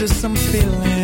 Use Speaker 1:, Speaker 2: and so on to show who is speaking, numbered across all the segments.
Speaker 1: Is some feeling?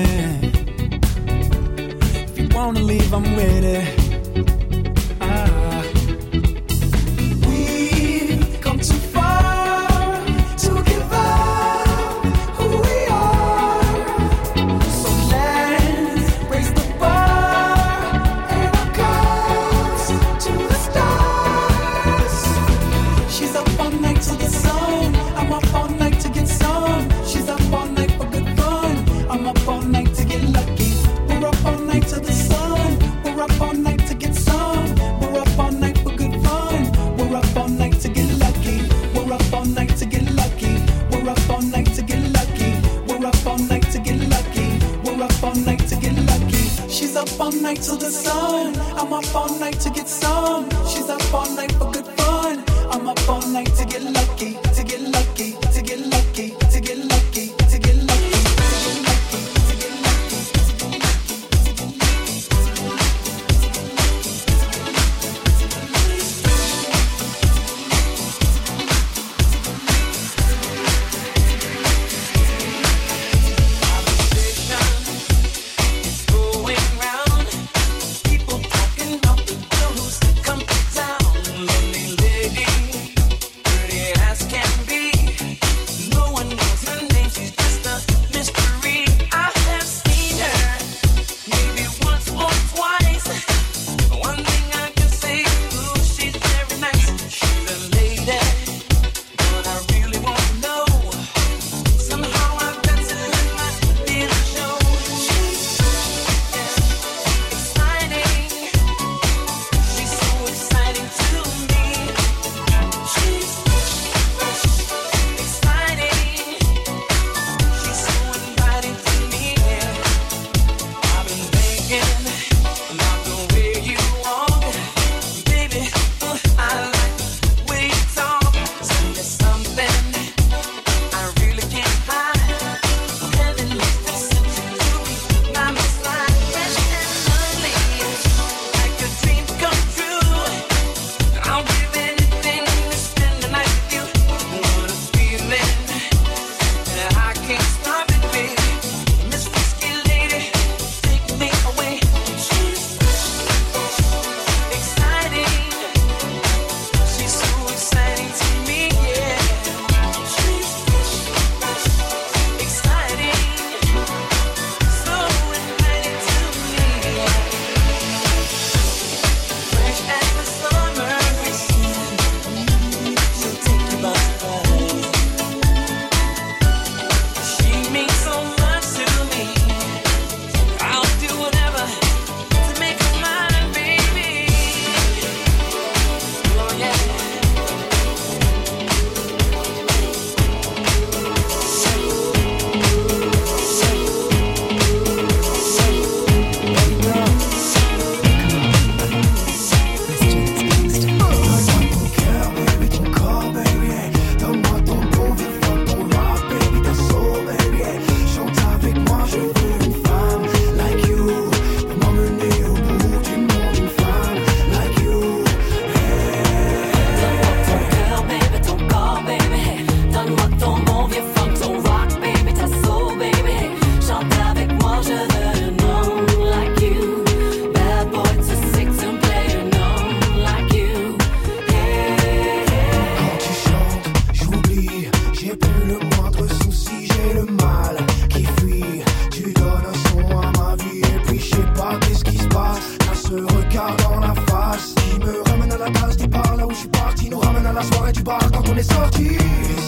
Speaker 1: Le moindre souci, j'ai le mal qui fuit. Tu donnes un son à ma vie Et puis je sais pas Qu'est-ce qui se passe. T'as ce regard dans la face Qui me ramène à la
Speaker 2: base Tu parles là où je suis parti Nous ramène à la soirée tu parles quand
Speaker 3: on est sorti. Et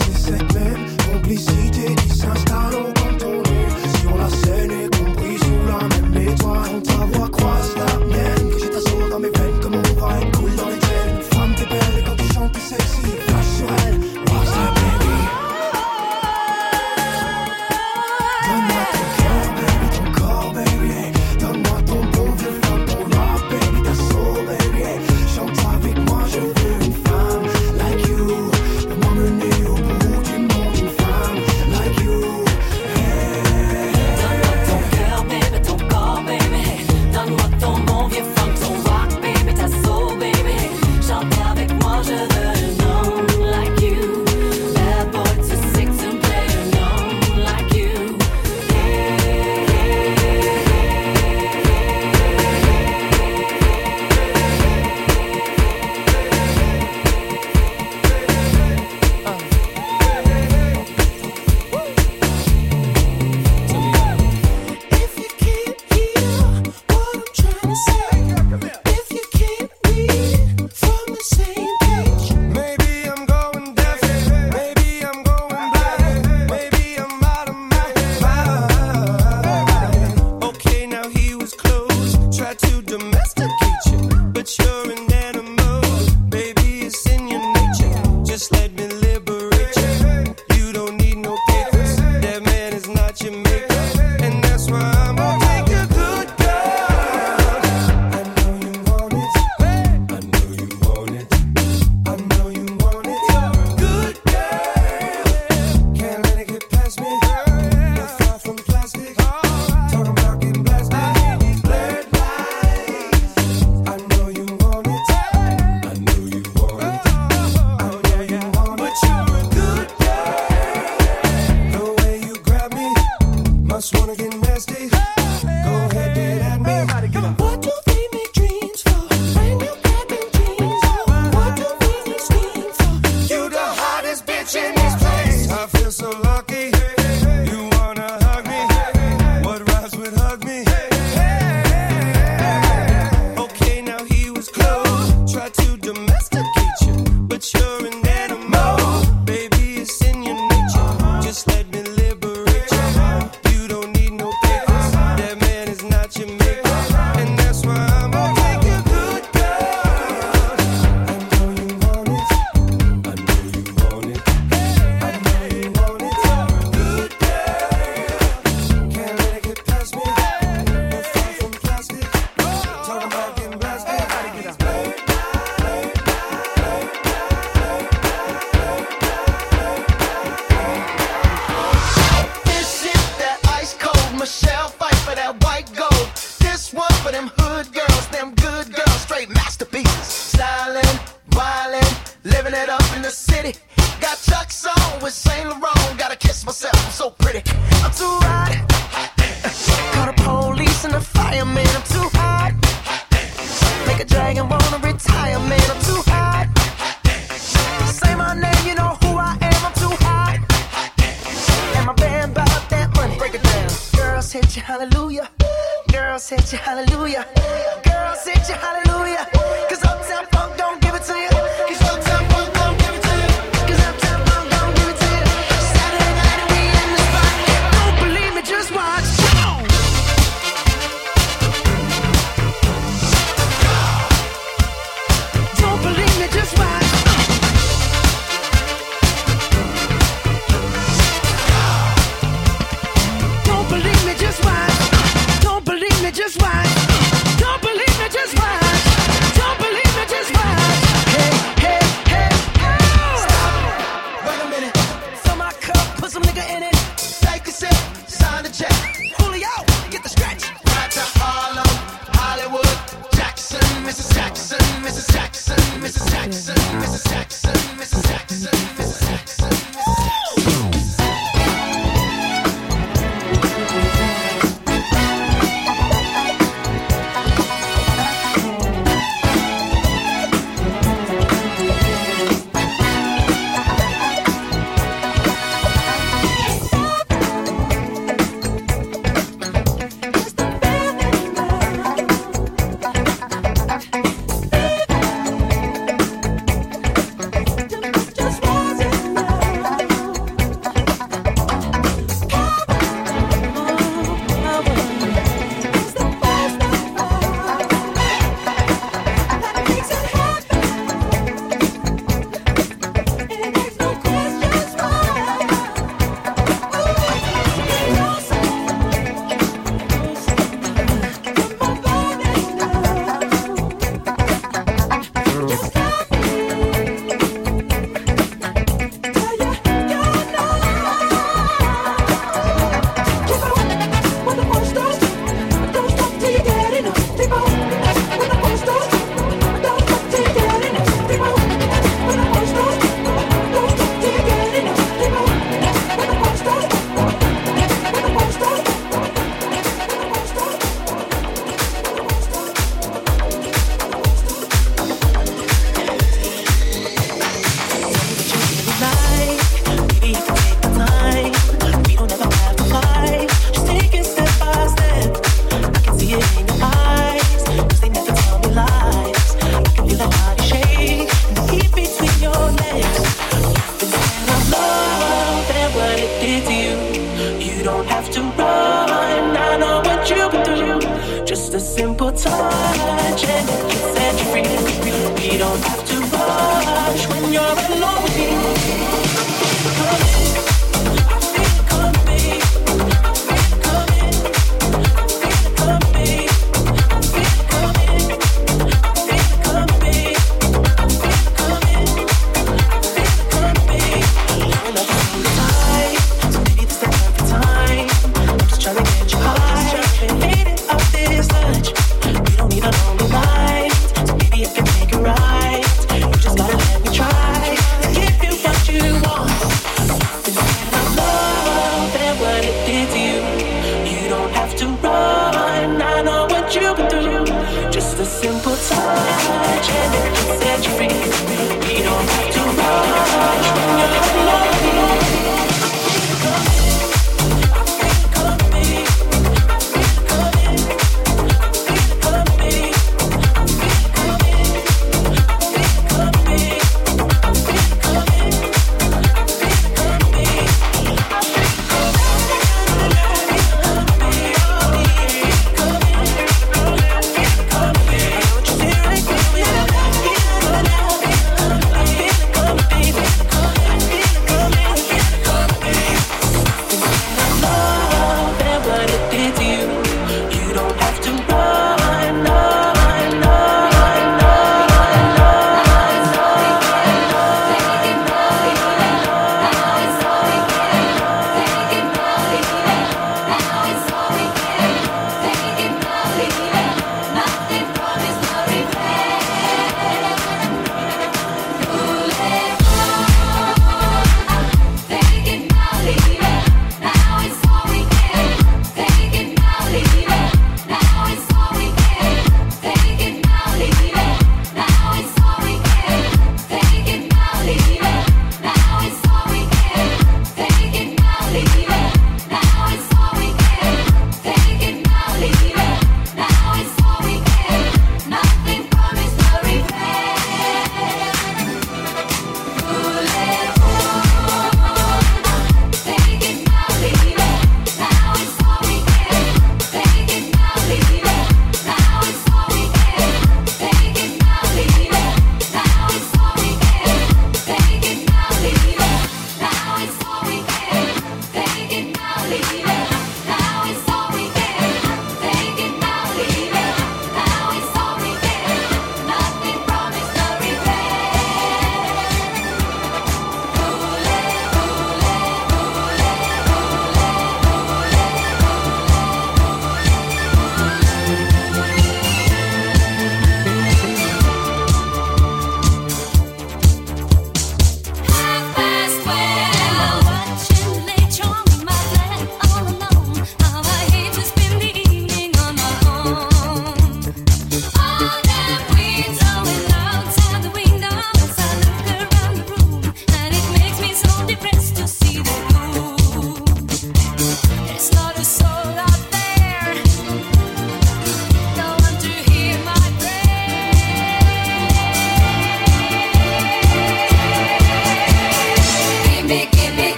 Speaker 3: c'est cette même sent you hallelujah. Girl sent you hallelujah. Girl sent you
Speaker 4: hallelujah. Cause Uptown Funk don't give it to you. Cause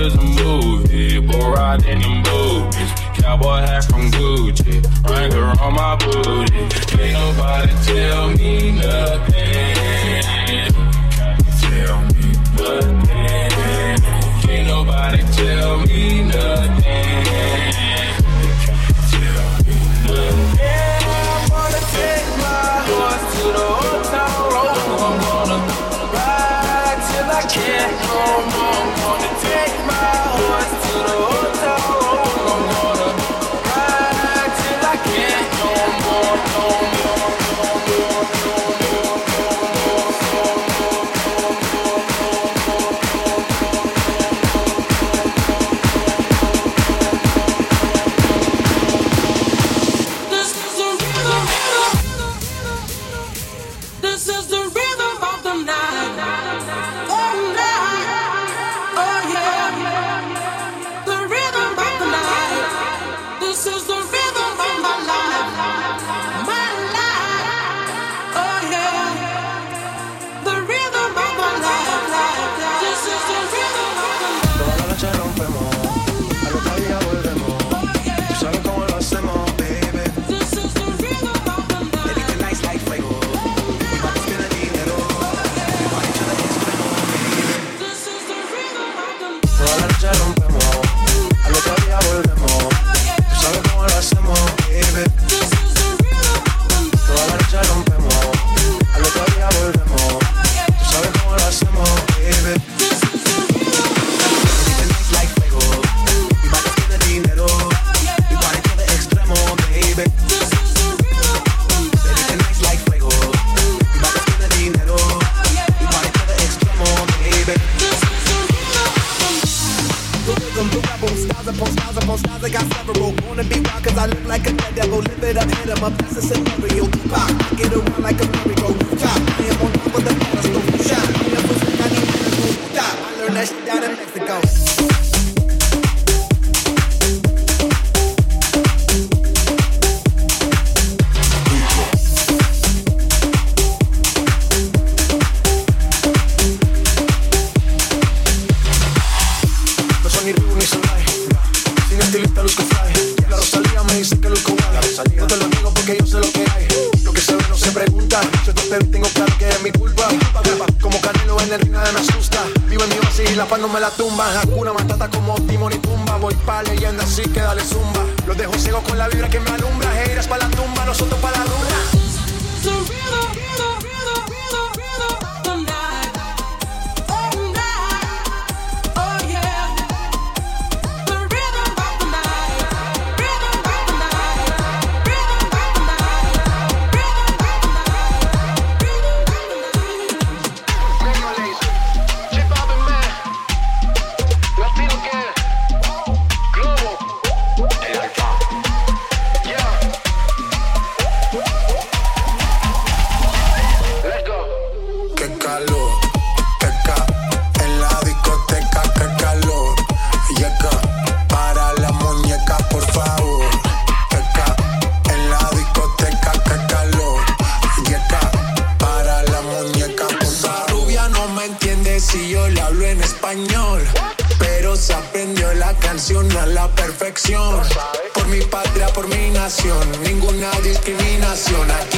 Speaker 5: is a movie. Bull riding in boobies. Cowboy hat from Gucci. Wrangler on my booty. Can't nobody tell me nothing. Tell me nothing. Can't nobody tell me nothing.
Speaker 6: ninguna discriminación aquí.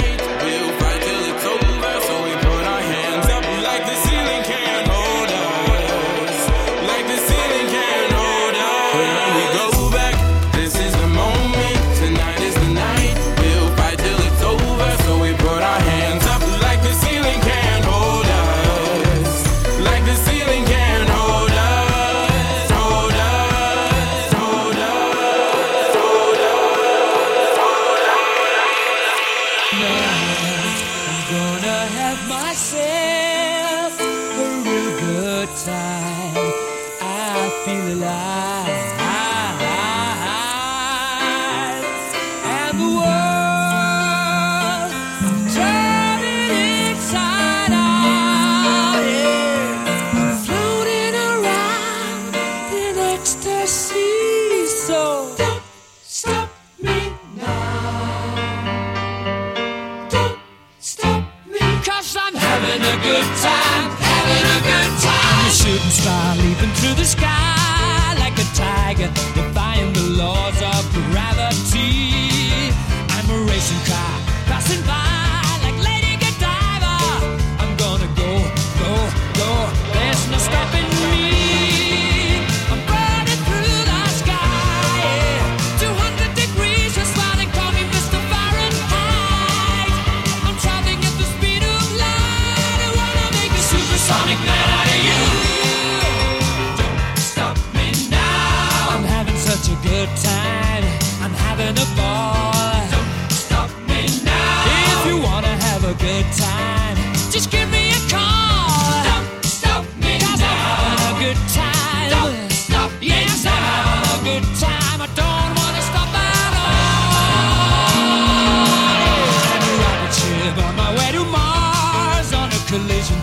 Speaker 7: 的内心